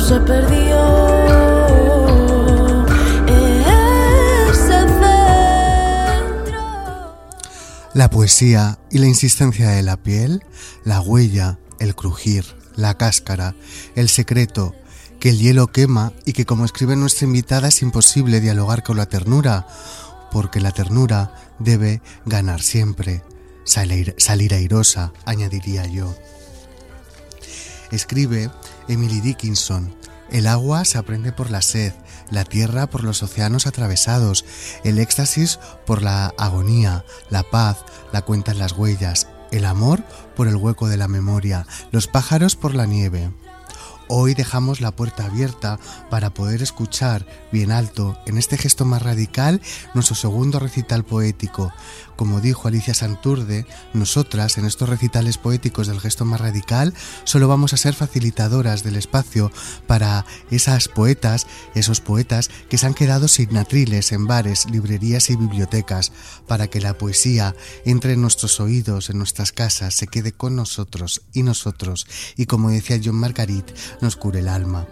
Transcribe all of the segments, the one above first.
se perdió. La poesía y la insistencia de la piel, la huella, el crujir, la cáscara, el secreto, que el hielo quema y que como escribe nuestra invitada es imposible dialogar con la ternura, porque la ternura debe ganar siempre, salir airosa, añadiría yo. Escribe Emily Dickinson, el agua se aprende por la sed, la tierra por los océanos atravesados, el éxtasis por la agonía, la paz la cuentan las huellas, el amor por el hueco de la memoria, los pájaros por la nieve. Hoy dejamos la puerta abierta para poder escuchar bien alto, en este gesto más radical, nuestro segundo recital poético. Como dijo Alicia Santurde, nosotras en estos recitales poéticos del gesto más radical solo vamos a ser facilitadoras del espacio para esas poetas, esos poetas que se han quedado sin atriles en bares, librerías y bibliotecas, para que la poesía entre en nuestros oídos, en nuestras casas, se quede con nosotros y nosotros, y como decía John Margarit, nos cure el alma.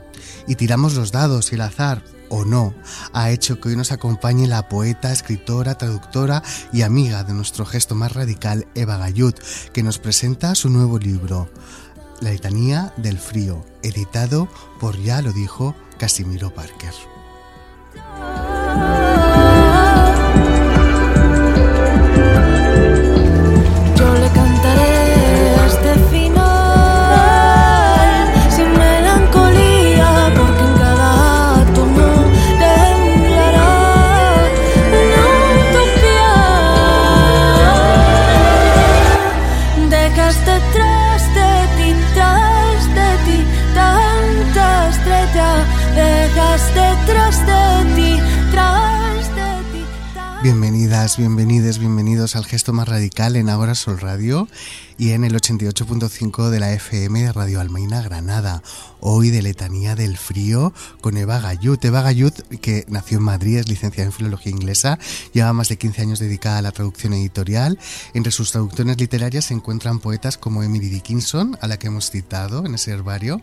Y tiramos los dados y el azar, o no, ha hecho que hoy nos acompañe la poeta, escritora, traductora y amiga de nuestro gesto más radical, Eva Gayut, que nos presenta su nuevo libro, La letanía del frío, editado por, ya lo dijo, Casimiro Parker. bienvenido. Bienvenidos, bienvenidos al gesto más radical en Ahora Sol Radio y en el 88.5 de la FM de Radio Almaina Granada. Hoy de Letanía del Frío con Eva Gayut. Eva Gayut, que nació en Madrid, es licenciada en Filología Inglesa, lleva más de 15 años dedicada a la traducción editorial. Entre sus traducciones literarias se encuentran poetas como Emily Dickinson, a la que hemos citado en ese herbario,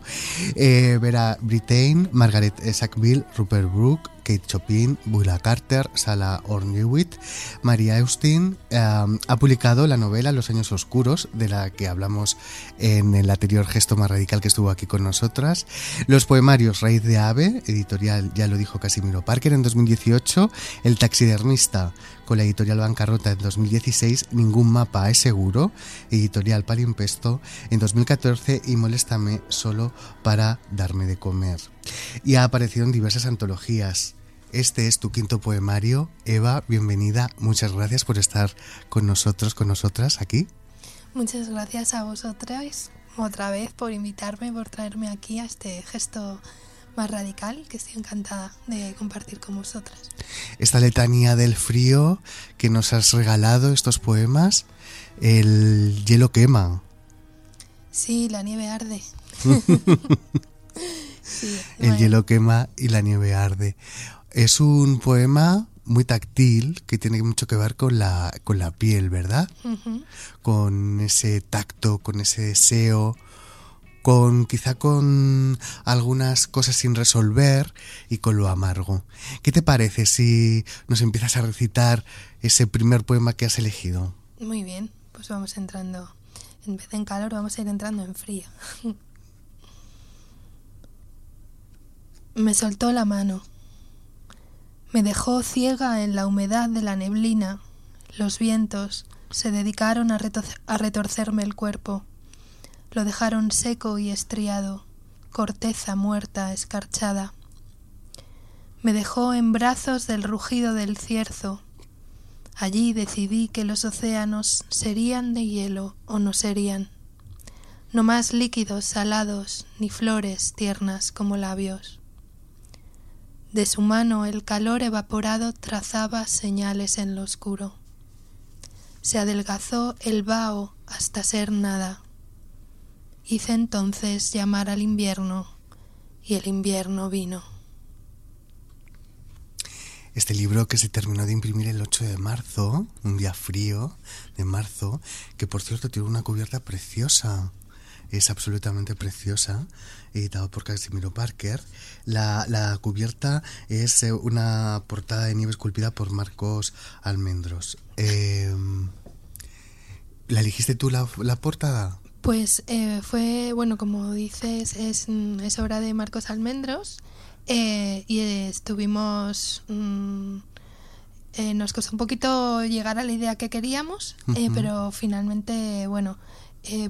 eh, Vera Brittain, Margaret Sackville, Rupert Brooke, Kate Chopin, Bula Carter, Sala Ornewit, María Austin, eh, ha publicado la novela Los años oscuros, de la que hablamos en el anterior gesto más radical que estuvo aquí con nosotras. Los poemarios Raíz de Ave, editorial, ya lo dijo Casimiro Parker en 2018. El taxidermista, con la editorial Bancarrota en 2016, Ningún mapa es seguro, editorial Palimpesto en 2014 y Moléstame solo para darme de comer. Y ha aparecido en diversas antologías. Este es tu quinto poemario. Eva, bienvenida. Muchas gracias por estar con nosotros, con nosotras aquí. Muchas gracias a vosotras otra vez por invitarme, por traerme aquí a este gesto más radical que estoy encantada de compartir con vosotras. Esta letanía del frío que nos has regalado, estos poemas, el hielo quema. Sí, la nieve arde. el hielo quema y la nieve arde. Es un poema muy táctil que tiene mucho que ver con la, con la piel, ¿verdad? Con ese tacto, con ese deseo, con quizá con algunas cosas sin resolver y con lo amargo. ¿Qué te parece si nos empiezas a recitar ese primer poema que has elegido? Muy bien, pues vamos entrando, en vez de en calor, vamos a ir entrando en frío. Me soltó la mano me dejó ciega en la humedad de la neblina. Los vientos se dedicaron a, retorcerme el cuerpo. Lo dejaron seco y estriado, corteza muerta, escarchada. Me dejó en brazos del rugido del cierzo. Allí decidí que los océanos serían de hielo o no serían. No más líquidos salados ni flores tiernas como labios. De su mano el calor evaporado trazaba señales en lo oscuro. Se adelgazó el vaho hasta ser nada. Hice entonces llamar al invierno y el invierno vino. Este libro que se terminó de imprimir el 8 de marzo, un día frío de marzo, que por cierto tiene una cubierta preciosa es absolutamente preciosa, editado por Casimiro Parker. La, cubierta es eh, una portada de nieve esculpida por Marcos Almendros. Em, ¿La elegiste tú la, la portada? Pues eh, fue, bueno, como dices, es, mm, es obra de Marcos Almendros eh, y estuvimos... mm, eh, nos costó un poquito llegar a la idea que queríamos, pero finalmente, bueno,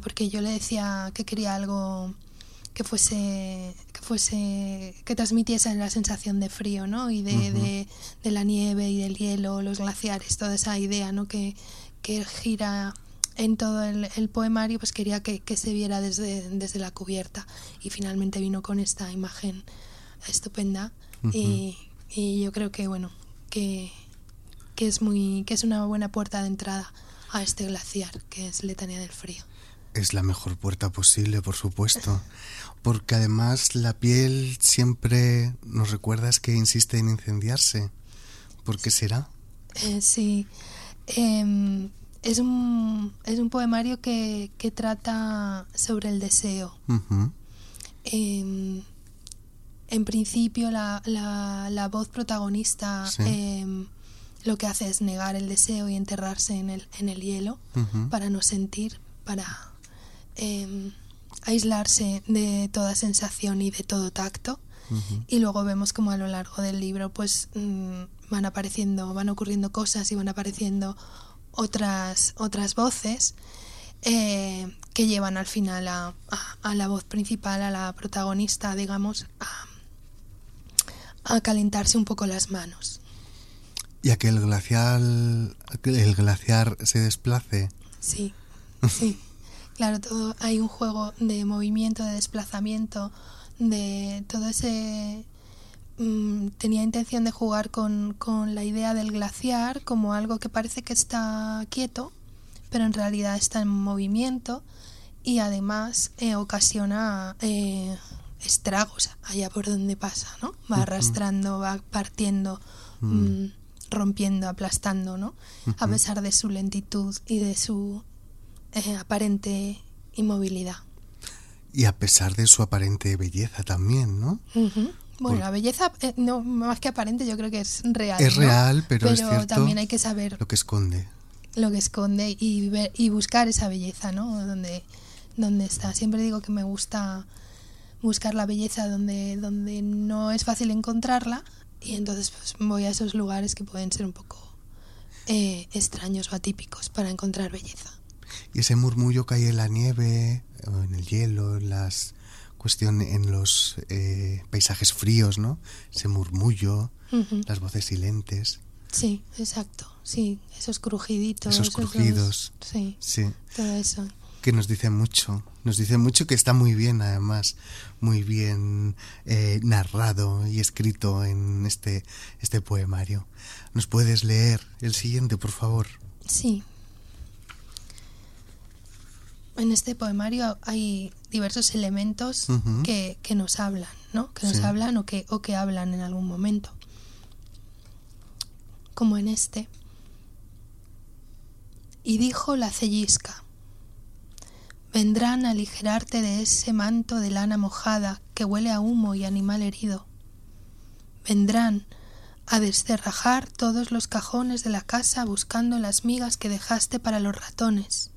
porque yo le decía que quería algo que fuese que fuese que transmitiese la sensación de frío no y de, de la nieve y del hielo los glaciares toda esa idea no que, que gira en todo el, el poemario pues quería que, que se viera desde, desde la cubierta. Y finalmente vino con esta imagen estupenda. Y, y yo creo que bueno que, que es muy que es una buena puerta de entrada a este glaciar que es Letanía del Frío Es la mejor puerta posible, por supuesto. Porque además la piel siempre nos recuerdas que insiste en incendiarse. ¿Por qué será? Eh, sí. Em, es, un, es un poemario que, que trata sobre el deseo. Em, en principio, la, la, la voz protagonista Sí. em, lo que hace es negar el deseo y enterrarse en el, en el hielo para no sentir, para em, aislarse de toda sensación y de todo tacto. Y luego vemos como a lo largo del libro pues mm, van apareciendo, van ocurriendo cosas y van apareciendo otras, otras voces eh, que llevan al final a, a- a la voz principal, a la protagonista, digamos, a, a calentarse un poco las manos. Y a que el glacial, el glaciar se desplace. Sí, sí. Claro, todo, hay un juego de movimiento, de desplazamiento, de todo ese... mm, tenía intención de jugar con, con la idea del glaciar como algo que parece que está quieto, pero en realidad está en movimiento y además eh, ocasiona eh, estragos allá por donde pasa, ¿no? Va arrastrando, va partiendo, Mm. mm, rompiendo, aplastando, ¿no? A pesar de su lentitud y de su eh, aparente inmovilidad. Y a pesar de su aparente belleza también, ¿no? Bueno, la belleza, eh, no más que aparente, yo creo que es real. Es ¿no? real, pero es cierto también hay que saber Lo que esconde. lo que esconde y, ver- y buscar esa belleza, ¿no? Donde, donde está. Siempre digo que me gusta buscar la belleza donde, donde no es fácil encontrarla y entonces pues, voy a esos lugares que pueden ser un poco eh, extraños o atípicos para encontrar belleza. Y ese murmullo hay en la nieve, o en el hielo, en las cuestión en los eh, paisajes fríos, ¿no? Ese murmullo, las voces silentes. Sí, exacto. Sí, esos crujiditos. Esos crujidos. Sí, Sí, todo eso. que nos dice mucho. Nos dice mucho que está muy bien, además, muy bien eh, narrado y escrito en este, este poemario. ¿Nos puedes leer el siguiente, por favor? Sí. En este poemario hay diversos elementos que, que nos hablan, ¿no? Que nos Sí. hablan o que, o que hablan en algún momento. Como en este. Y dijo la cellisca, vendrán a aligerarte de ese manto de lana mojada que huele a humo y animal herido. Vendrán a descerrajar todos los cajones de la casa buscando las migas que dejaste para los ratones.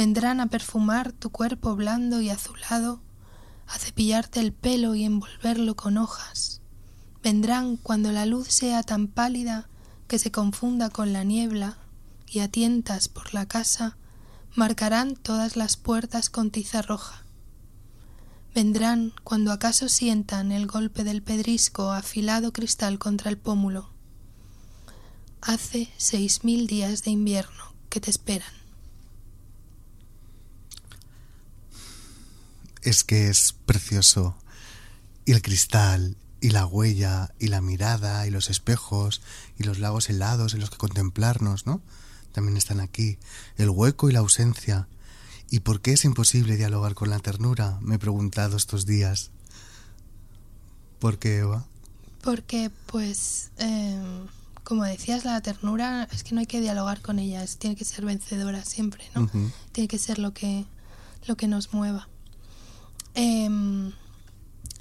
Vendrán a perfumar tu cuerpo blando y azulado, a cepillarte el pelo y envolverlo con hojas. Vendrán cuando la luz sea tan pálida que se confunda con la niebla y a tientas por la casa marcarán todas las puertas con tiza roja. Vendrán cuando acaso sientan el golpe del pedrisco afilado cristal contra el pómulo. Hace seis mil días de invierno que te esperan. Es que es precioso. Y el cristal, y la huella, y la mirada, y los espejos, y los lagos helados en los que contemplarnos, ¿no? También están aquí. El hueco y la ausencia. ¿Y por qué es imposible dialogar con la ternura? Me he preguntado estos días. ¿Por qué, Eva? Porque, pues, eh, como decías, la ternura es que no hay que dialogar con ella, es- tiene que ser vencedora siempre, ¿no? Tiene que ser lo que, lo que nos mueva. Em,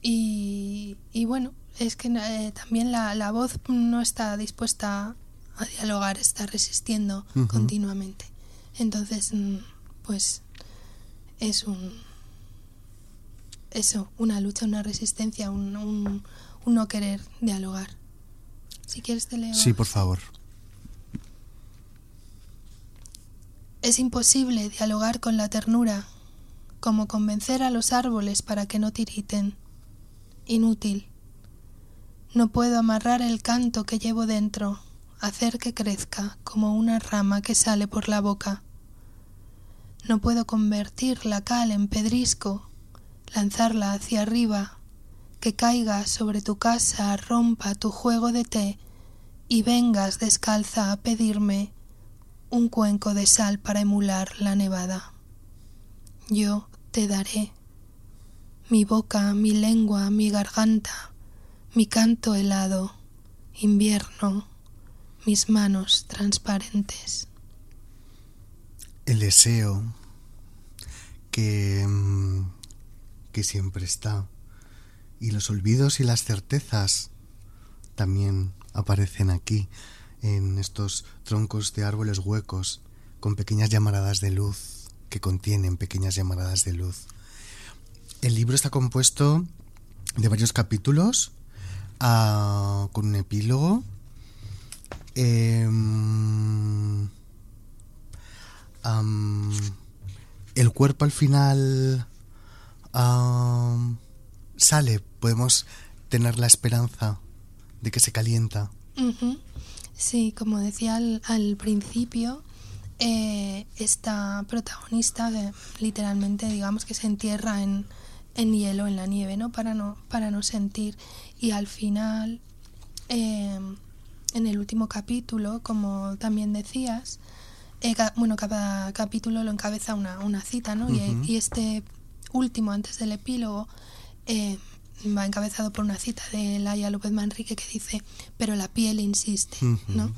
y, y bueno, es que eh, también la, la voz no está dispuesta a dialogar, está resistiendo continuamente. Entonces, mm, pues es un... Eso, una lucha, una resistencia, un, un, un no querer dialogar. Si quieres te leo. Sí, por favor. Es imposible dialogar con la ternura, como convencer a los árboles para que no tiriten. Inútil. No puedo amarrar el canto que llevo dentro, hacer que crezca como una rama que sale por la boca. No puedo convertir la cal en pedrisco, lanzarla hacia arriba, que caiga sobre tu casa, rompa tu juego de té y vengas descalza a pedirme un cuenco de sal para emular la nevada. Yo te daré mi boca, mi lengua, mi garganta, mi canto helado, invierno, mis manos transparentes. El deseo que, mm, que siempre está. Y los olvidos y las certezas también aparecen aquí, en estos troncos de árboles huecos, con pequeñas llamaradas de luz, que contienen pequeñas llamaradas de luz. El libro está compuesto de varios capítulos, ah, con un epílogo. Em, el cuerpo al final sale, podemos tener la esperanza de que se calienta. Sí, como decía al principio, eh, esta protagonista eh, literalmente digamos que se entierra en, en hielo, en la nieve, ¿no? Para no, para no sentir. Y al final, eh, en el último capítulo, como también decías, eh, ca- bueno, cada capítulo lo encabeza una, una cita, ¿no? Y, este último, antes del epílogo, eh, va encabezado por una cita de Laia López Manrique que dice, pero la piel insiste, ¿no?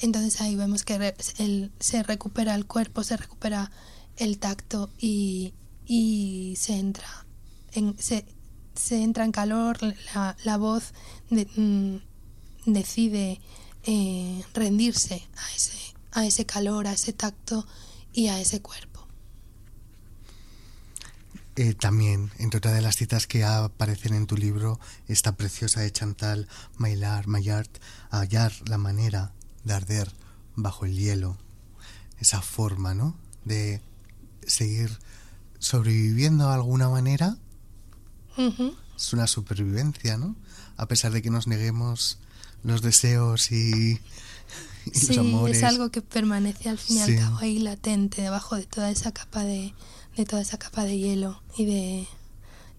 Entonces ahí vemos que re- el- se recupera el cuerpo, se recupera el tacto y, y se entra en, se, se entra en calor, la, la voz mm, decide eh, rendirse a ese, a ese calor, a ese tacto y a ese cuerpo. Eh, también, entre otras de las citas que aparecen en tu libro, esta preciosa de Chantal Maillard, Maillard, hallar la manera de arder bajo el hielo. Esa forma, ¿no? De seguir sobreviviendo de alguna manera. Es una supervivencia, ¿no? A pesar de que nos neguemos los deseos y, y Sí, los amores. es algo que permanece al fin y Sí. al cabo ahí latente debajo de toda esa capa de, de toda esa capa de hielo y de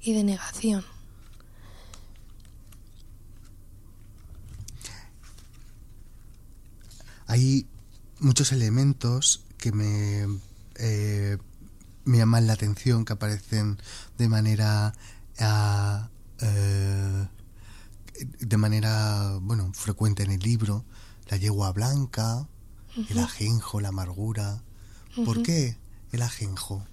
y de negación. Hay muchos elementos que me, eh, me llaman la atención, que aparecen de manera eh, de manera bueno frecuente en el libro. La yegua blanca, el ajenjo, la amargura. ¿Por qué el ajenjo?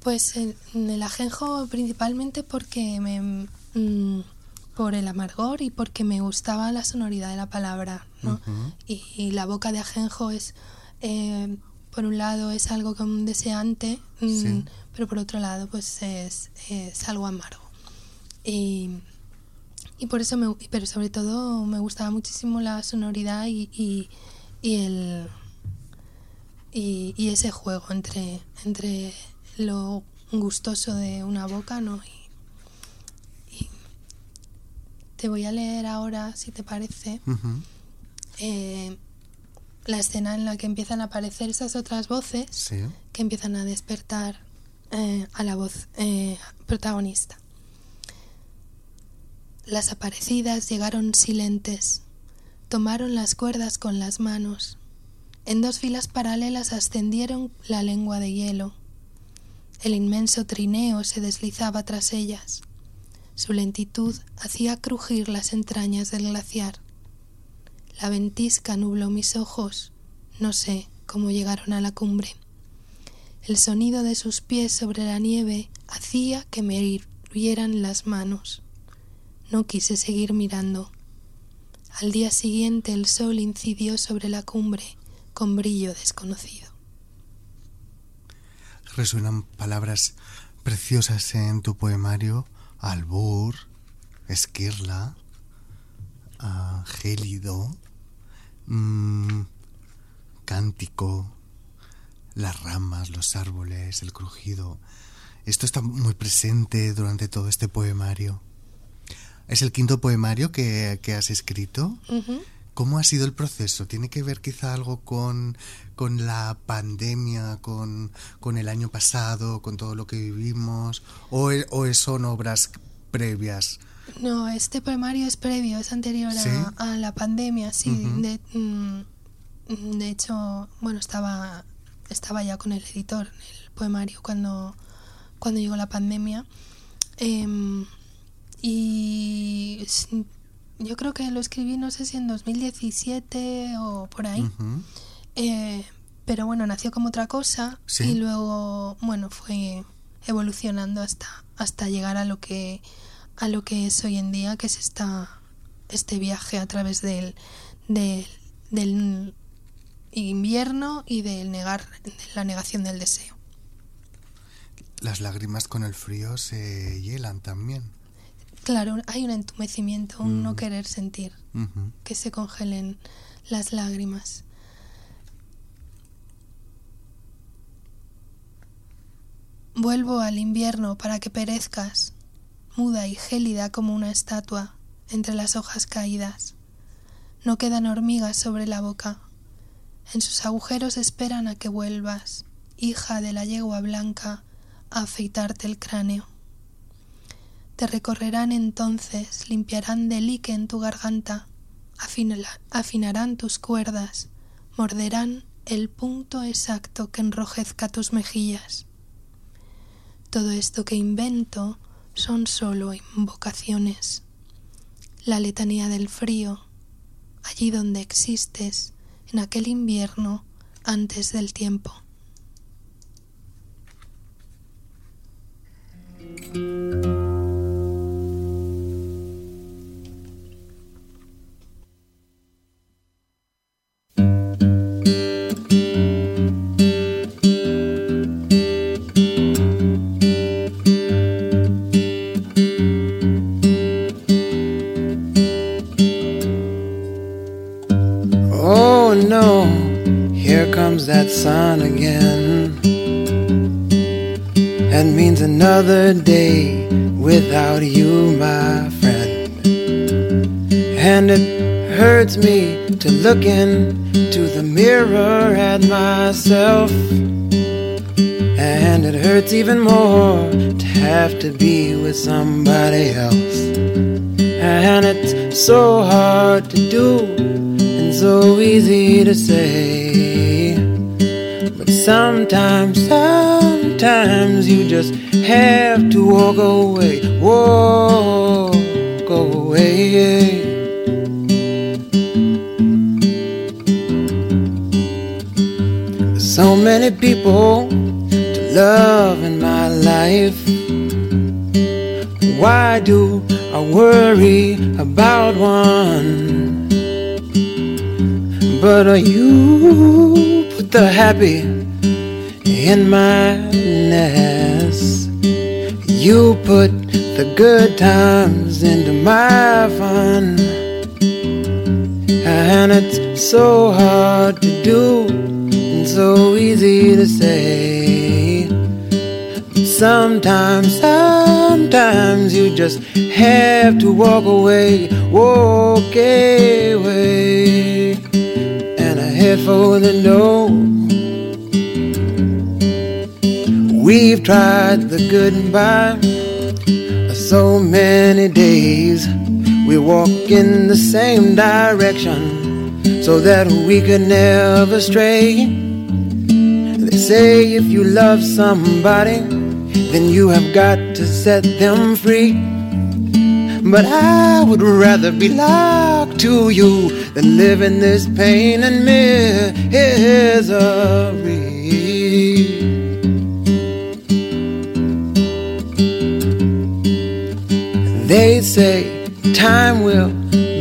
Pues el, el ajenjo principalmente porque me mm, por el amargor y porque me gustaba la sonoridad de la palabra, ¿no? Y, y la boca de ajenjo es eh, por un lado es algo como un deseante, mm, Sí. pero por otro lado pues es, es algo amargo. Y, y por eso me pero sobre todo me gustaba muchísimo la sonoridad y, y, y el y, y ese juego entre, entre lo gustoso de una boca, ¿no? Y, y te voy a leer ahora, si te parece, eh, la escena en la que empiezan a aparecer esas otras voces Sí. que empiezan a despertar eh, a la voz eh, protagonista. Las aparecidas llegaron silentes, tomaron las cuerdas con las manos. En dos filas paralelas ascendieron la lengua de hielo. El inmenso trineo se deslizaba tras ellas. Su lentitud hacía crujir las entrañas del glaciar. La ventisca nubló mis ojos. No sé cómo llegaron a la cumbre. El sonido de sus pies sobre la nieve hacía que me hirvieran las manos. No quise seguir mirando. Al día siguiente el sol incidió sobre la cumbre con brillo desconocido. resuenan palabras preciosas en tu poemario, albur, esquirla, uh, gélido, mm, cántico, las ramas, los árboles, el crujido. Esto está muy presente durante todo este poemario. Es el quinto poemario que, has escrito. ¿Cómo ha sido el proceso? ¿Tiene que ver quizá algo con, con la pandemia, con, con, el año pasado, con todo lo que vivimos? ¿O, e, o son obras previas? No, este poemario es previo, es anterior a, la pandemia, sí. de, mm, de, hecho, bueno, estaba, estaba ya con el editor el poemario cuando, cuando llegó la pandemia. Em, y yo creo que lo escribí, no sé si en 2017 o por ahí. Eh, pero bueno, nació como otra cosa y luego, bueno, fue evolucionando hasta, hasta llegar a lo que a lo que es hoy en día, que es esta, este viaje a través del, del, invierno y del negar, de la negación del deseo. Las lágrimas con el frío se hielan también. Claro, hay un entumecimiento, un no mm. querer sentir, que se congelen las lágrimas. Vuelvo al invierno para que perezcas, muda y gélida como una estatua entre las hojas caídas. No quedan hormigas sobre la boca. En sus agujeros esperan a que vuelvas, hija de la yegua blanca, a afeitarte el cráneo. Te recorrerán entonces, limpiarán de lique en tu garganta, afinarán tus cuerdas, morderán el punto exacto que enrojezca tus mejillas. Todo esto que invento son solo invocaciones. La letanía del frío, allí donde existes, en aquel invierno antes del tiempo. To into the mirror at myself. And it hurts even more to have to be with somebody else. And it's so hard to do and so easy to say. But sometimes, sometimes you just have to walk away, people to love in my life. Why do I worry about one? But are you put the happy in madness. You put the good times into my fun, and it's so hard to do and so easy to say. Sometimes, sometimes you just have to walk away, walk away, and a head for the door We've tried the good and bad so many days. We walk in the same direction so that we could never stray. Say if you love somebody, then you have got to set them free. But I would rather be locked to you than live in this pain and misery. They say time will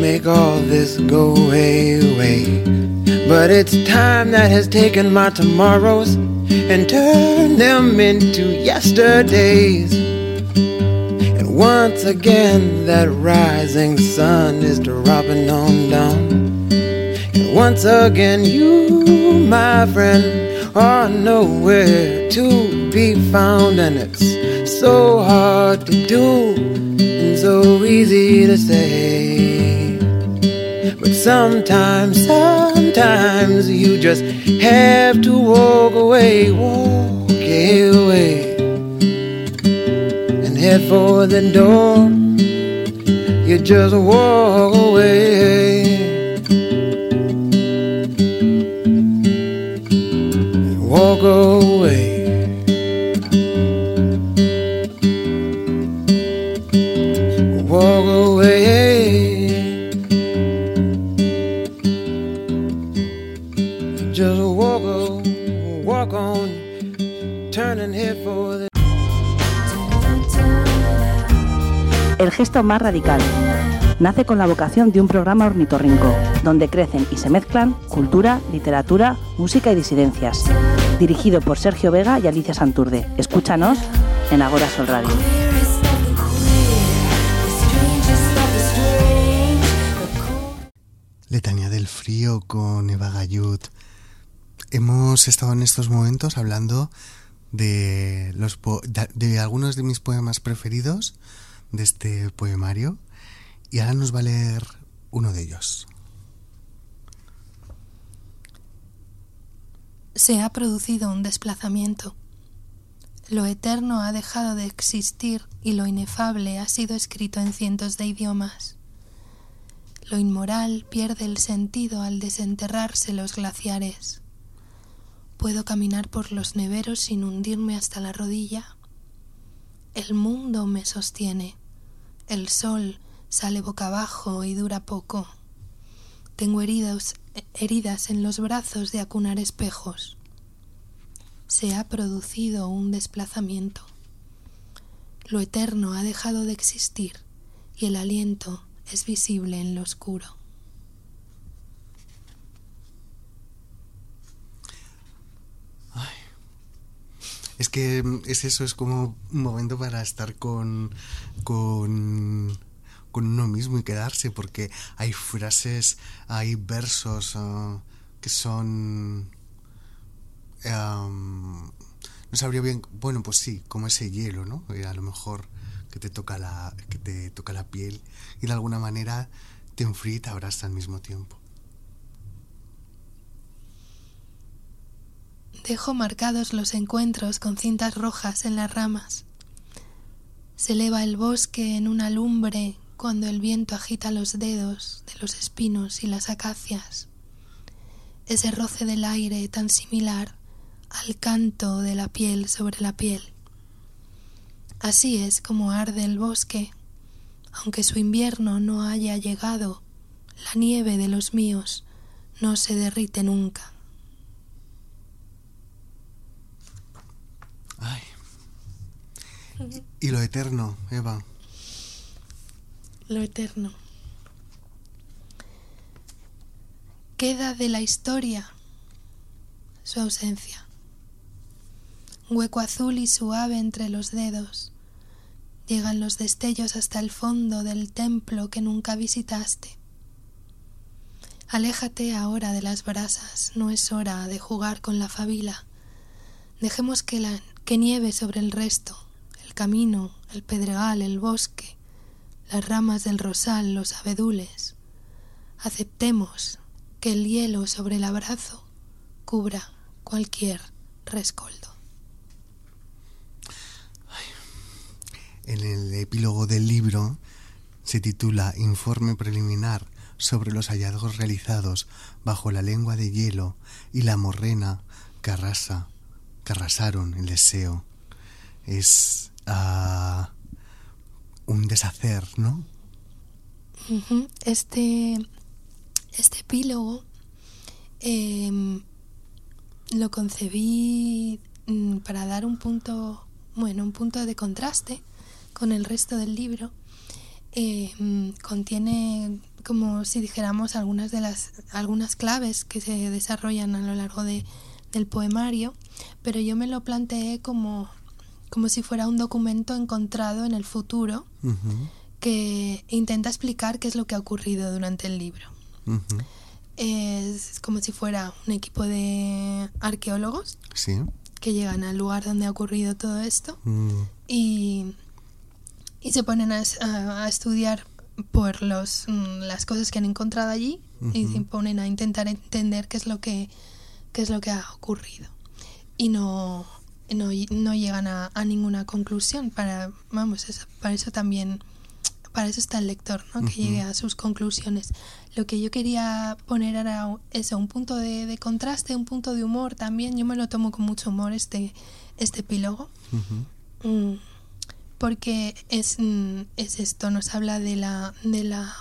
make all this go away. But it's time that has taken my tomorrows and turned them into yesterdays. And once again, that rising sun is dropping on down. And once again, you, my friend, are nowhere to be found. And it's so hard to do and so easy to say. But sometimes, sometimes you just have to walk away, walk away, and head for the door. You just walk away. Walk away. Más radical. Nace con la vocación de un programa ornitorrinco, donde crecen y se mezclan cultura, literatura, música y disidencias. Dirigido por Sergio Vega y Alicia Santurde. Escúchanos en Agora Sol Radio. Letanía del frío con Eva Gayud. Hemos estado en estos momentos hablando de, los de algunos de mis poemas preferidos de este poemario y ahora nos va a leer uno de ellos. Se ha producido un desplazamiento. Lo eterno ha dejado de existir y lo inefable ha sido escrito en cientos de idiomas. Lo inmoral pierde el sentido al desenterrarse los glaciares. Puedo caminar por los neveros sin hundirme hasta la rodilla. El mundo me sostiene. El sol sale boca abajo y dura poco. Tengo heridas, heridas en los brazos de acunar espejos. Se ha producido un desplazamiento. Lo eterno ha dejado de existir y el aliento es visible en lo oscuro. Es que mm, es eso, es como un momento para estar con, con, con uno mismo y quedarse, porque hay frases, hay versos ah, que son... am, no sabría bien, bueno, pues sí, como ese hielo, ¿no? Eh, a lo mejor que te toca la, que te toca la piel y de alguna manera te enfría y te abraza al mismo tiempo. Dejo marcados los encuentros con cintas rojas en las ramas. Se eleva el bosque en una lumbre cuando el viento agita los dedos de los espinos y las acacias. Ese roce del aire tan similar al canto de la piel sobre la piel. Así es como arde el bosque, aunque su invierno no haya llegado, la nieve de los míos no se derrite nunca. Y lo eterno, Eva. lo eterno. Queda de la historia su ausencia. Hueco azul y suave entre los dedos. Llegan los destellos hasta el fondo del templo que nunca visitaste. Aléjate ahora de las brasas, no es hora de jugar con la fabila. Dejemos que, la, que nieve sobre el resto, el camino, el pedregal, el bosque, las ramas del rosal, los abedules. Aceptemos que el hielo sobre el abrazo cubra cualquier rescoldo. En el epílogo del libro se titula Informe preliminar sobre los hallazgos realizados bajo la lengua de hielo y la morrena que que arrasaron el deseo. Es ah, un deshacer, ¿no? Este, este epílogo em, lo concebí mm, para dar un punto, bueno, un punto de contraste con el resto del libro. Em, contiene como si dijéramos algunas de las algunas claves que se desarrollan a lo largo de, del poemario, pero yo me lo planteé como, como si fuera un documento encontrado en el futuro que intenta explicar qué es lo que ha ocurrido durante el libro. Es como si fuera un equipo de arqueólogos que llegan al lugar donde ha ocurrido todo esto mm. y, y, se ponen a, a, estudiar por los, mm, las cosas que han encontrado allí y se ponen a intentar entender qué es lo que, qué es lo que ha ocurrido. Y no, no, no llegan a, a, ninguna conclusión. Para, vamos, eso, para eso también para eso está el lector, ¿no? que llegue a sus conclusiones. Lo que yo quería poner era eso, un punto de, contraste, un punto de humor también. Yo me lo tomo con mucho humor este, este epílogo. Mm, porque es, mm, es, esto, nos habla de la, de la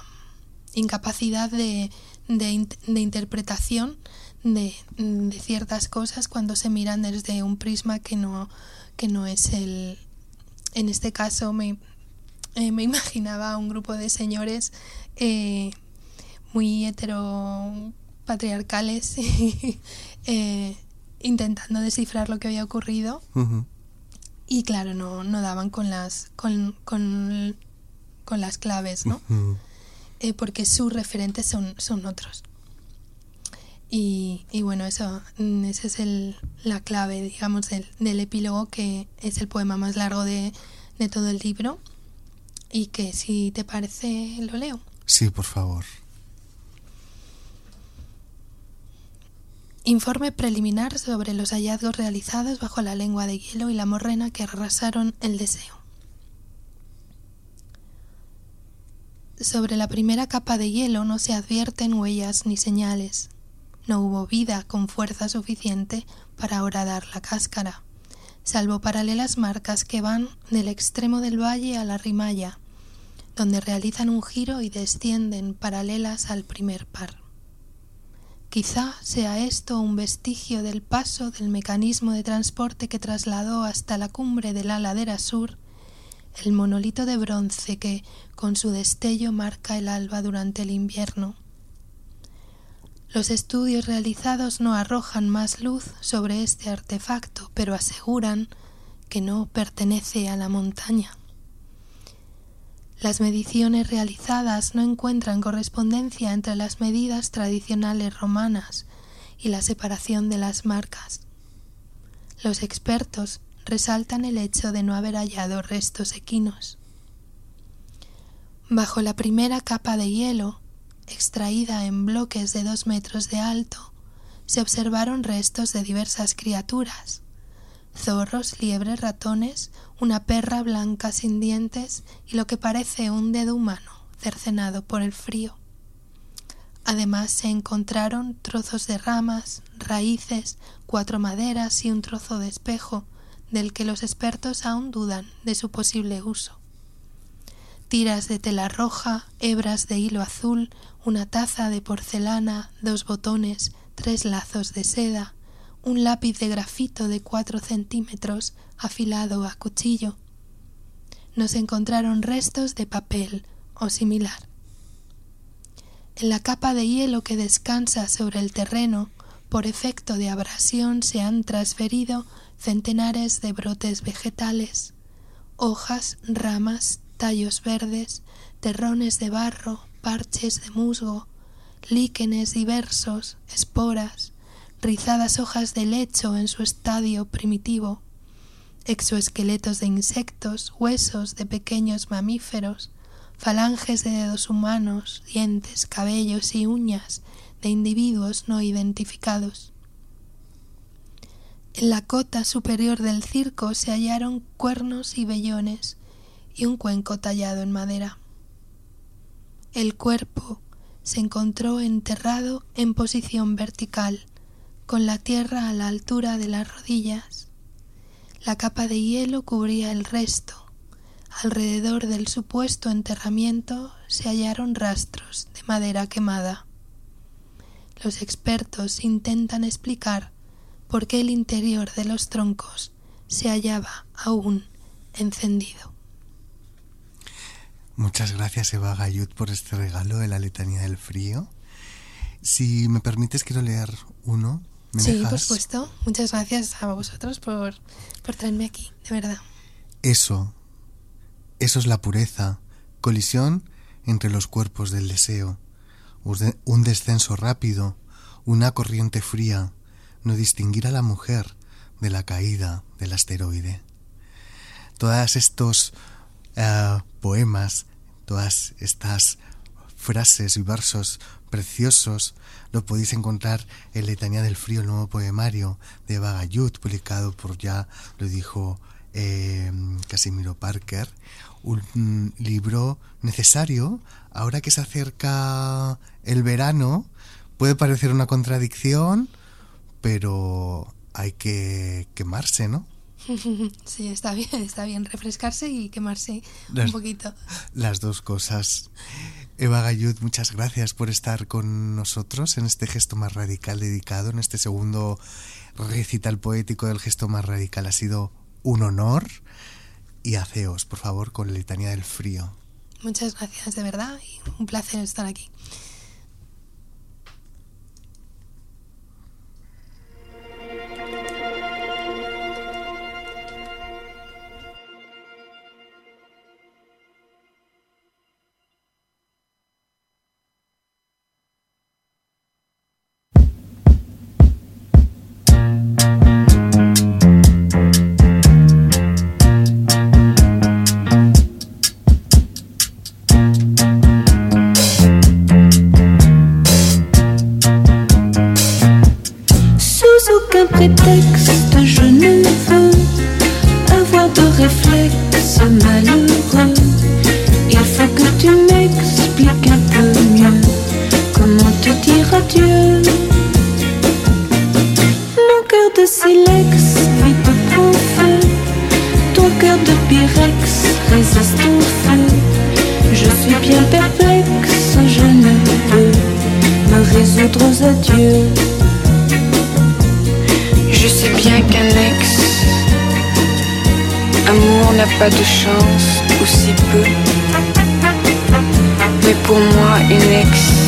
incapacidad de, de, interpretación de, de, ciertas cosas cuando se miran desde un prisma que no, que no es el... En este caso me, eh, me imaginaba un grupo de señores eh, muy heteropatriarcales eh, intentando descifrar lo que había ocurrido. Y claro no, no daban con las con, con, con las claves no eh, porque sus referentes son, son otros y, y, bueno, eso, esa es el, la clave, digamos, del, del, epílogo, que es el poema más largo de, de todo el libro y que si te parece lo leo. Sí, por favor. Informe preliminar sobre los hallazgos realizados bajo la lengua de hielo y la morrena que arrasaron el deseo. Sobre la primera capa de hielo no se advierten huellas ni señales. No hubo vida con fuerza suficiente para horadar la cáscara salvo paralelas marcas que van del extremo del valle a la rimaya, donde realizan un giro y descienden paralelas al primer par. Quizá sea esto un vestigio del paso del mecanismo de transporte que trasladó hasta la cumbre de la ladera sur el monolito de bronce que, con su destello, marca el alba durante el invierno los estudios realizados no arrojan más luz sobre este artefacto, pero aseguran que no pertenece a la montaña. Las mediciones realizadas no encuentran correspondencia entre las medidas tradicionales romanas y la separación de las marcas. Los expertos resaltan el hecho de no haber hallado restos equinos. Bajo la primera capa de hielo extraída en bloques de dos metros de alto, se observaron restos de diversas criaturas zorros, liebres, ratones, una perra blanca sin dientes y lo que parece un dedo humano cercenado por el frío. Además se encontraron trozos de ramas, raíces, cuatro maderas y un trozo de espejo, del que los expertos aún dudan de su posible uso tiras de tela roja, hebras de hilo azul, una taza de porcelana, dos botones, tres lazos de seda, un lápiz de grafito de cuatro centímetros afilado a cuchillo. Nos encontraron restos de papel o similar. En la capa de hielo que descansa sobre el terreno, por efecto de abrasión se han transferido centenares de brotes vegetales, hojas, ramas, tallos verdes, terrones de barro, parches de musgo, líquenes diversos, esporas, rizadas hojas de lecho en su estadio primitivo, exoesqueletos de insectos, huesos de pequeños mamíferos, falanges de dedos humanos, dientes, cabellos y uñas de individuos no identificados. En la cota superior del circo se hallaron cuernos y vellones, y un cuenco tallado en madera. El cuerpo se encontró enterrado en posición vertical, con la tierra a la altura de las rodillas. La capa de hielo cubría el resto. Alrededor del supuesto enterramiento se hallaron rastros de madera quemada. Los expertos intentan explicar por qué el interior de los troncos se hallaba aún encendido. Muchas gracias Eva Gayut por este regalo de la letanía del frío. Si me permites, quiero leer uno. sí, por supuesto. Muchas gracias a vosotros por, por traerme aquí, de verdad. Eso, eso es la pureza, colisión entre los cuerpos del deseo, un descenso rápido, una corriente fría, no distinguir a la mujer de la caída del asteroide. Todos estos eh, poemas, todas estas frases y versos preciosos lo podéis encontrar en Letanía del Frío, el nuevo poemario de Bagayut, publicado por ya lo dijo eh, Casimiro Parker, un libro necesario ahora que se acerca el verano. Puede parecer una contradicción, pero hay que quemarse, ¿no? Sí, está bien, está bien refrescarse y quemarse un poquito. Las dos cosas. Eva Gayud, muchas gracias por estar con nosotros en este gesto más radical dedicado, en este segundo recital poético del gesto más radical. Ha sido un honor y haceos, por favor, con la letanía del frío. Muchas gracias, de verdad, y un placer estar aquí. Mon cœur de silex vite au feu. Ton cœur de pyrex résiste au feu. Je suis bien perplexe, je ne peux me résoudre aux adieux. Je sais bien qu'un ex amour n'a pas de chance, ou si peu. Mais pour moi, une ex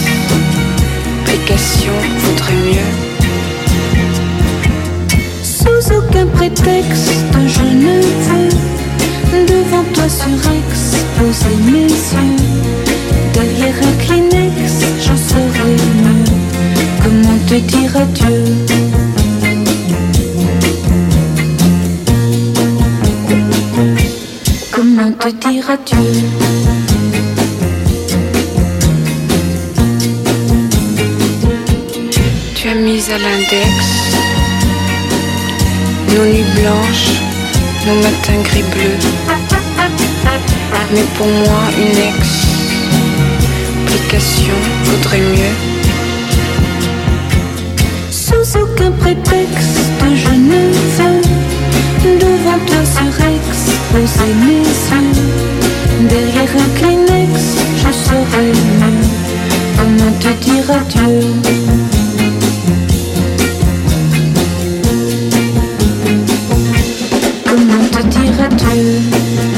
vaudrait mieux. Sous aucun prétexte, je ne veux devant toi sur surexposer mes yeux. Derrière un Kleenex, j'en serai mieux. Comment te dire adieu? Comment te dire adieu? l'index, nos nuits blanches, nos matins gris-bleus. Mais pour moi, une explication vaudrait mieux. Sans aucun prétexte, je ne veux devant toi ce Rex poser mes yeux. Derrière un Kleenex, je serai mieux. Comment te dire adieu? to